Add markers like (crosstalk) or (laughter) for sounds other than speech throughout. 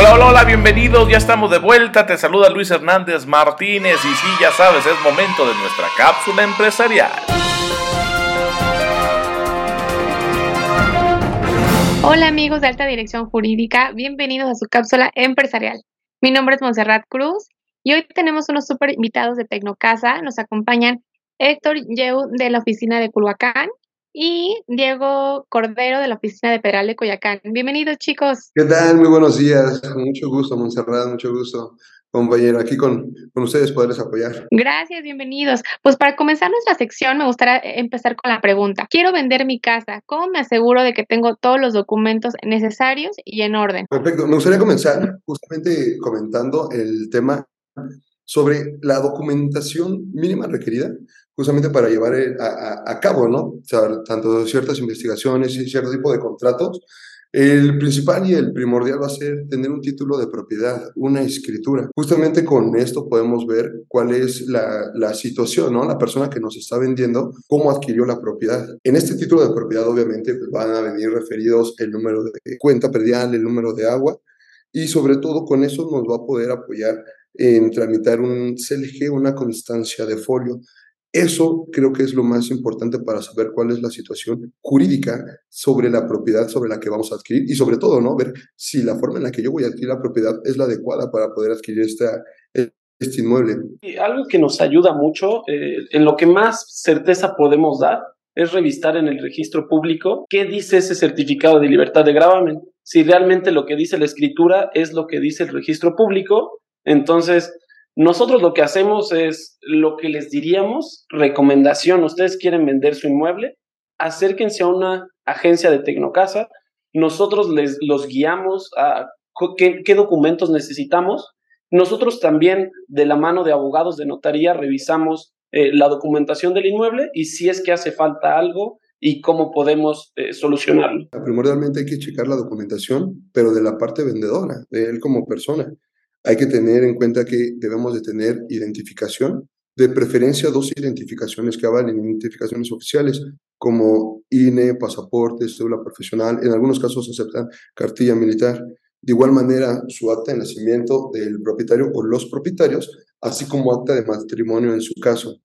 Hola, hola, hola, bienvenidos, ya estamos de vuelta, te saluda Luis Hernández Martínez y sí, ya sabes, es momento de nuestra cápsula empresarial. Hola amigos de Alta Dirección Jurídica, bienvenidos a su cápsula empresarial. Mi nombre es Monserrat Cruz y hoy tenemos unos super invitados de Tecnocasa. Nos acompañan Héctor Yeu de la oficina de Culhuacán y Diego Cordero de la oficina de Pedral de Coyacán. Bienvenidos chicos. ¿Qué tal? Muy buenos días. Mucho gusto, Monserrat, mucho gusto compañero, aquí con, con, ustedes poderles apoyar. Gracias, bienvenidos. Pues para comenzar nuestra sección me gustaría empezar con la pregunta. Quiero vender mi casa. ¿Cómo me aseguro de que tengo todos los documentos necesarios y en orden? Perfecto. Me gustaría comenzar justamente comentando el tema sobre la documentación mínima requerida justamente para llevar eh, a, a, cabo, ¿no? Tanto ciertas investigaciones y cierto tipo de contratos. El principal y el primordial va a ser tener un título de propiedad, una escritura. Justamente con esto podemos ver cuál es la, la situación, ¿no? La persona que nos está vendiendo, cómo adquirió la propiedad. En este título de propiedad, obviamente, pues van a venir referidos el número de cuenta predial, el número de agua, y sobre todo con eso nos va a poder apoyar en tramitar un CLG, una constancia de folio. Eso creo que es lo más importante para saber cuál es la situación jurídica sobre la propiedad sobre la que vamos a adquirir y sobre todo, ¿no? Ver si la forma en la que yo voy a adquirir la propiedad es la adecuada para poder adquirir esta, este inmueble. Algo que nos ayuda mucho, eh, en lo que más certeza podemos dar, es revisar en el registro público qué dice ese certificado de libertad de gravamen. Si realmente lo que dice la escritura es lo que dice el registro público, entonces nosotros lo que hacemos es lo que les diríamos, recomendación, ustedes quieren vender su inmueble, acérquense a una agencia de Tecnocasa, nosotros les los guiamos a qué, qué documentos necesitamos. Nosotros también, de la mano de abogados de notaría, revisamos eh, la documentación del inmueble y si es que hace falta algo y cómo podemos eh, solucionarlo. Primordialmente hay que checar la documentación, pero de la parte vendedora, de él como persona. Hay que tener en cuenta que debemos de tener identificación, de preferencia dos identificaciones que avalen, identificaciones oficiales como INE, pasaporte, cédula profesional, en algunos casos aceptan cartilla militar. De igual manera, su acta de nacimiento del propietario o los propietarios, así como acta de matrimonio en su caso.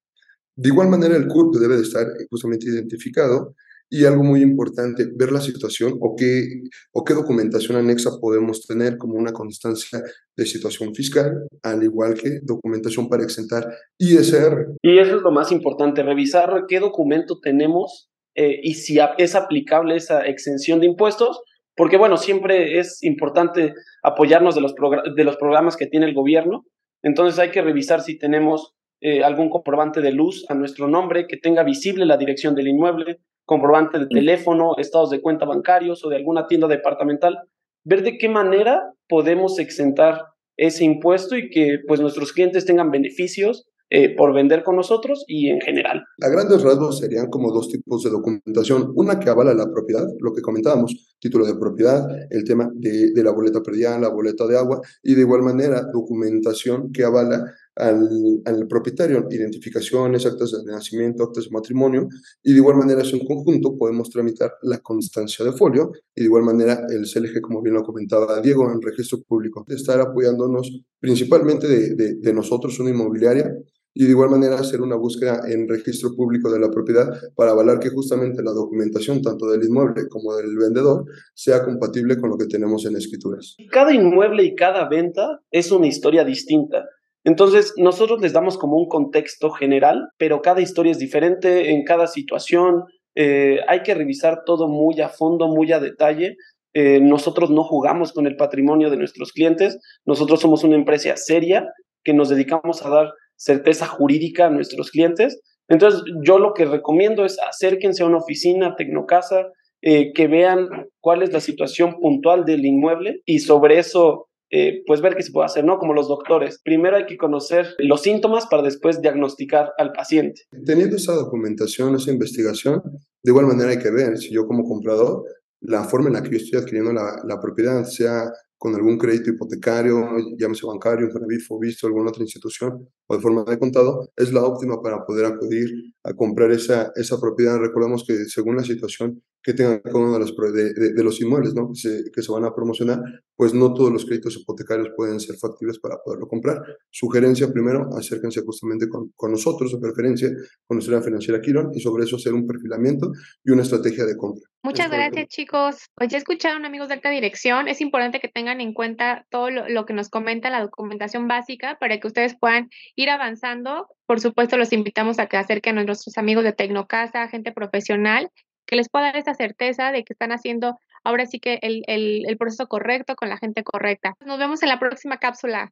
De igual manera, el CURP debe de estar justamente identificado y algo muy importante, ver la situación o qué, o qué documentación anexa podemos tener como una constancia de situación fiscal, al igual que documentación para exentar ISR. Y eso es lo más importante, revisar qué documento tenemos eh, y si es aplicable esa exención de impuestos, porque bueno, siempre es importante apoyarnos de los, de los programas que tiene el gobierno, entonces hay que revisar si tenemos eh, algún comprobante de luz a nuestro nombre que tenga visible la dirección del inmueble, comprobante de teléfono, estados de cuenta bancarios o de alguna tienda departamental, ver de qué manera podemos exentar ese impuesto y que pues nuestros clientes tengan beneficios eh, por vender con nosotros y en general. A grandes rasgos serían como dos tipos de documentación. Una que avala la propiedad, lo que comentábamos, título de propiedad, el tema de, de la boleta predial, la boleta de agua, y de igual manera documentación que avala al, al, propietario, identificaciones, actas de nacimiento, actas de matrimonio, y de igual manera, en conjunto, podemos tramitar la constancia de folio, y de igual manera, el CLG, como bien lo comentaba Diego, en registro público, estar apoyándonos principalmente de, de, de nosotros, una inmobiliaria, y de igual manera hacer una búsqueda en registro público de la propiedad para avalar que justamente la documentación tanto del inmueble como del vendedor sea compatible con lo que tenemos en escrituras. Cada inmueble y cada venta es una historia distinta. Entonces, nosotros les damos como un contexto general, pero cada historia es diferente en cada situación. Eh, hay que revisar todo muy a fondo, muy a detalle. Eh, nosotros no jugamos con el patrimonio de nuestros clientes. Nosotros somos una empresa seria que nos dedicamos a dar certeza jurídica a nuestros clientes. Entonces, yo lo que recomiendo es acérquense a una oficina, Tecnocasa, eh, que vean cuál es la situación puntual del inmueble y sobre eso eh, pues ver qué se puede hacer, ¿no? Como los doctores. Primero hay que conocer los síntomas para después diagnosticar al paciente. Teniendo esa documentación, esa investigación, de igual manera hay que ver si yo como comprador, la forma en la que yo estoy adquiriendo la, la propiedad, sea con algún crédito hipotecario, llámese bancario, Infonavit, visto alguna otra institución o de forma de contado, es la óptima para poder acudir a comprar esa, esa propiedad. Recordemos que según la situación que tengan cada uno de los, de, los inmuebles ¿no? que, se, que se van a promocionar, pues no todos los créditos hipotecarios pueden ser factibles para poderlo comprar. Sugerencia primero, acérquense justamente con, con nosotros, de preferencia, con nuestra financiera Quirón, y sobre eso hacer un perfilamiento y una estrategia de compra. Muchas gracias, chicos. Pues ya escucharon, amigos de alta dirección. Es importante que tengan en cuenta todo lo, lo, que nos comenta la documentación básica para que ustedes puedan ir avanzando. Por supuesto, los invitamos a que acerquen a nuestros amigos de Tecnocasa, gente profesional, que les pueda dar esa certeza de que están haciendo ahora sí que el, el, proceso correcto con la gente correcta. Nos vemos en la próxima cápsula.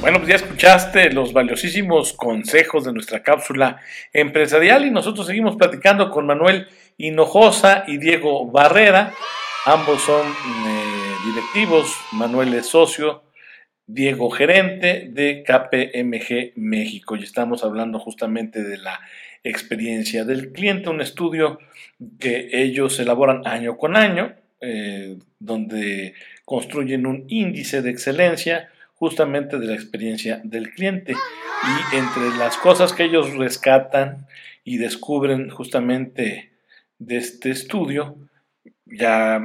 Bueno, pues ya escuchaste los valiosísimos consejos de nuestra cápsula empresarial y nosotros seguimos platicando con Manuel Hinojosa y Diego Barrera. Ambos son eh, directivos, Manuel es socio, Diego gerente de KPMG México y estamos hablando justamente de la experiencia del cliente, un estudio que ellos elaboran año con año, eh, donde construyen un índice de excelencia justamente de la experiencia del cliente. Y entre las cosas que ellos rescatan y descubren justamente de este estudio, ya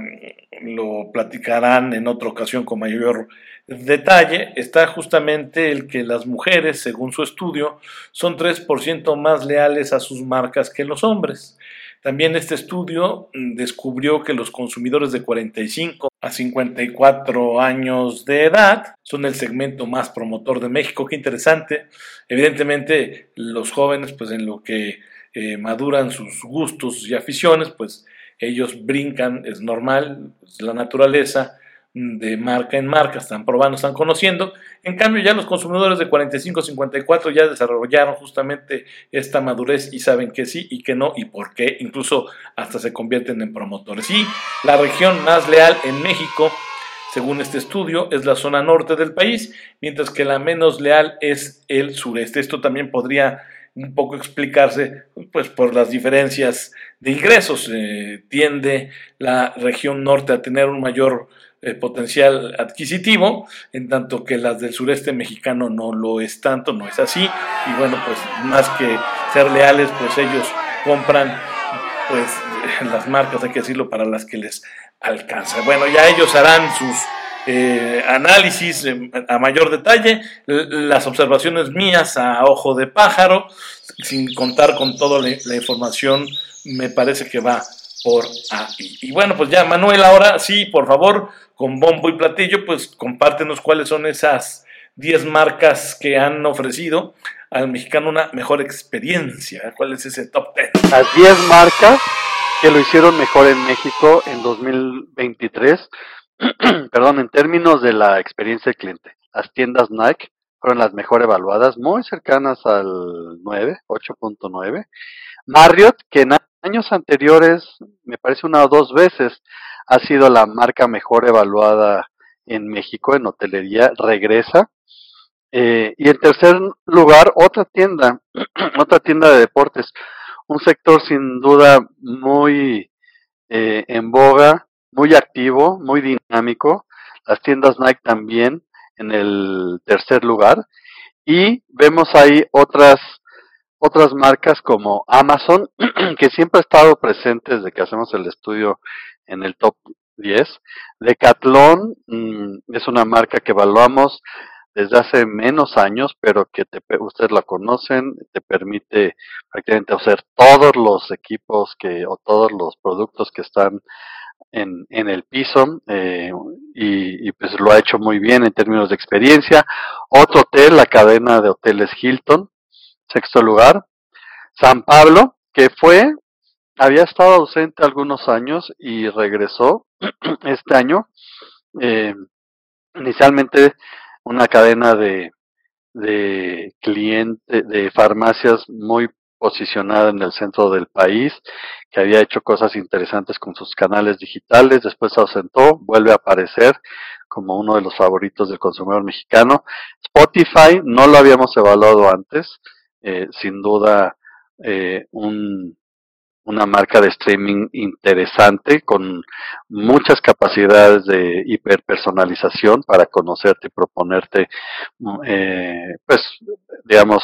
lo platicarán en otra ocasión con mayor detalle, está justamente el que las mujeres, según su estudio, son 3% más leales a sus marcas que los hombres. También este estudio mm, descubrió que los consumidores de 45 a 54 años de edad son el segmento más promotor de México. Qué interesante. Evidentemente los jóvenes, pues en lo que eh, maduran sus gustos y aficiones, pues ellos brincan, es normal, es la naturaleza de marca en marca, están probando, están conociendo. En cambio, ya los consumidores de 45-54 ya desarrollaron justamente esta madurez y saben que sí y que no y por qué, incluso hasta se convierten en promotores. Y la región más leal en México, según este estudio, es la zona norte del país, mientras que la menos leal es el sureste. Esto también podría un poco explicarse pues por las diferencias de ingresos. Eh, tiende la región norte a tener un mayor eh, potencial adquisitivo, en tanto que las del sureste mexicano no lo es tanto, no es así. Y bueno, pues más que ser leales, pues ellos compran pues (laughs) las marcas, hay que decirlo, para las que les alcanza. Bueno, ya ellos harán sus eh, análisis a mayor detalle, las observaciones mías a ojo de pájaro, sin contar con toda la información, me parece que va por ahí. Y bueno, pues ya, Manuel, ahora sí, por favor, con bombo y platillo, pues compártenos cuáles son esas 10 marcas que han ofrecido al mexicano una mejor experiencia. ¿Cuál es ese top 10? Las 10 marcas que lo hicieron mejor en México en 2023, (clears throat) perdón, en términos de la experiencia del cliente. Las tiendas Nike fueron las mejor evaluadas, muy cercanas al 9, 8.9. Marriott, que en años anteriores, me parece una o dos veces, ha sido la marca mejor evaluada en México en hotelería, regresa. Eh, y en tercer lugar, otra tienda, (clears throat) otra tienda de deportes, un sector sin duda muy eh, en boga, muy activo, muy dinámico. Las tiendas Nike también en el tercer lugar. Y vemos ahí otras otras marcas como Amazon, (clears throat) que siempre ha estado presente desde que hacemos el estudio en el top 10. Decathlon mm, es una marca que evaluamos desde hace menos años, pero que te, ustedes la conocen, te permite prácticamente hacer todos los equipos que o todos los productos que están en, en el piso eh, y, y, pues lo ha hecho muy bien en términos de experiencia. Otro hotel, la cadena de hoteles Hilton, Sexto lugar, San Pablo, que fue, había estado ausente algunos años y regresó (clears throat) este año. Eh, inicialmente una cadena de, de clientes, de farmacias muy posicionada en el centro del país, que había hecho cosas interesantes con sus canales digitales, después se ausentó, vuelve a aparecer como uno de los favoritos del consumidor mexicano. Spotify no lo habíamos evaluado antes, eh, sin duda eh, un, una marca de streaming interesante con muchas capacidades de hiperpersonalización para conocerte y proponerte, mm, eh, pues, digamos,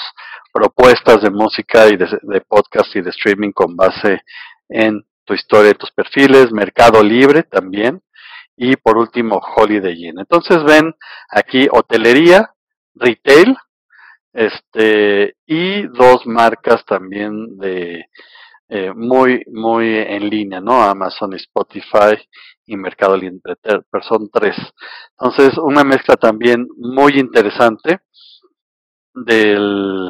propuestas de música y de, podcast y de streaming con base en tu historia, tus perfiles, Mercado Libre también, y por último Holiday Inn. Entonces ven aquí hotelería, retail, este, y dos marcas también de eh, muy, muy en línea, ¿no? Amazon, Spotify y Mercado Libre, son tres. Entonces, una mezcla también muy interesante del,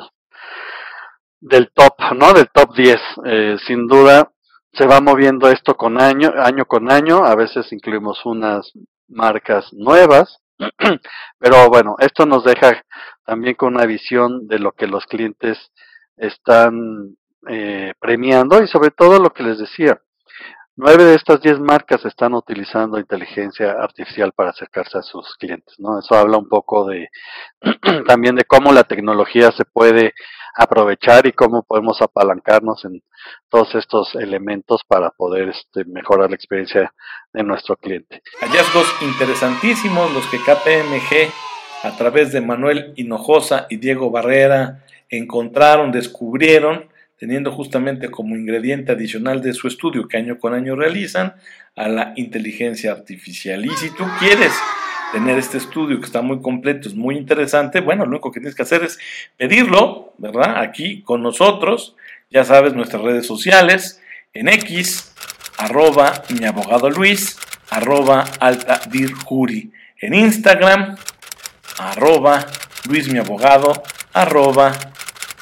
del top, ¿no? Del top 10. Eh, sin duda, se va moviendo esto con año, año con año. A veces incluimos unas marcas nuevas, (clears throat) pero bueno, esto nos deja también con una visión de lo que los clientes están eh, premiando y sobre todo lo que les decía, nueve de estas diez marcas están utilizando inteligencia artificial para acercarse a sus clientes, ¿no? Eso habla un poco de (clears throat) también de cómo la tecnología se puede aprovechar y cómo podemos apalancarnos en todos estos elementos para poder este, mejorar la experiencia de nuestro cliente. Hallazgos interesantísimos los que KPMG a través de Manuel Hinojosa y Diego Barrera encontraron, descubrieron teniendo justamente como ingrediente adicional de su estudio que año con año realizan a la inteligencia artificial. Y si tú quieres tener este estudio que está muy completo, es muy interesante, bueno, lo único que tienes que hacer es pedirlo, ¿verdad? Aquí con nosotros, ya sabes, nuestras redes sociales, en X, arroba mi abogado Luis, arroba alta dir en Instagram, arroba Luis mi abogado, arroba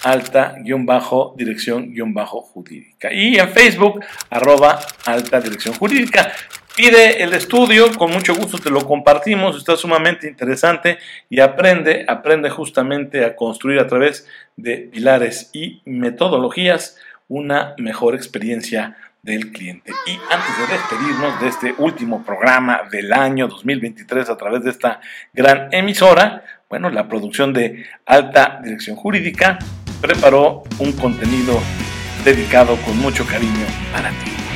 alta guion bajo dirección guion bajo jurídica. Y en Facebook, arroba alta dirección jurídica. Pide el estudio, con mucho gusto te lo compartimos, está sumamente interesante y aprende, aprende justamente a construir a través de pilares y metodologías una mejor experiencia del cliente. Y antes de despedirnos de este último programa del año 2023 a través de esta gran emisora, bueno, la producción de Alta Dirección Jurídica preparó un contenido dedicado con mucho cariño para ti.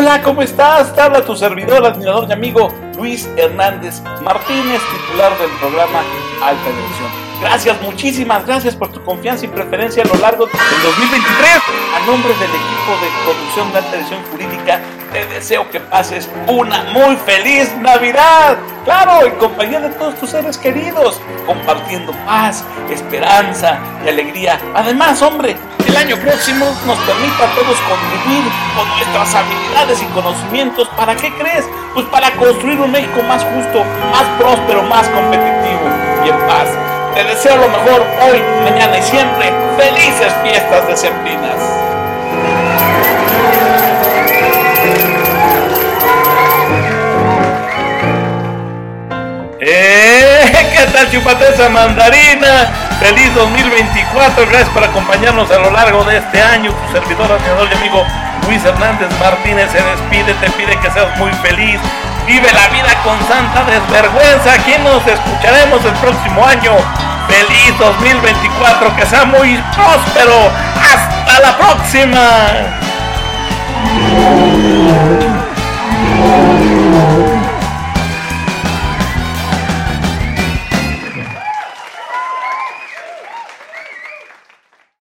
Hola, ¿cómo estás? Te habla tu servidor, admirador y amigo Luis Hernández Martínez, titular del programa Alta Dirección. Gracias, muchísimas gracias por tu confianza y preferencia a lo largo del 2023. A nombre del equipo de producción de alta dirección jurídica, te deseo que pases una muy feliz Navidad. Claro, en compañía de todos tus seres queridos, compartiendo paz, esperanza y alegría. Además, hombre, el año próximo nos permita a todos contribuir con nuestras habilidades y conocimientos. ¿Para qué crees? Pues para construir un México más justo, más próspero, más competitivo y en paz. Te deseo lo mejor hoy, mañana y siempre. Felices fiestas decembrinas. ¡Eh! ¿Qué tal chupate esa mandarina? Feliz 2024, gracias por acompañarnos a lo largo de este año. Tu servidor, admirador y amigo Luis Hernández Martínez se despide, te pide que seas muy feliz. Vive la vida con santa desvergüenza. Aquí nos escucharemos el próximo año. Feliz 2024, que sea muy próspero. Hasta la próxima.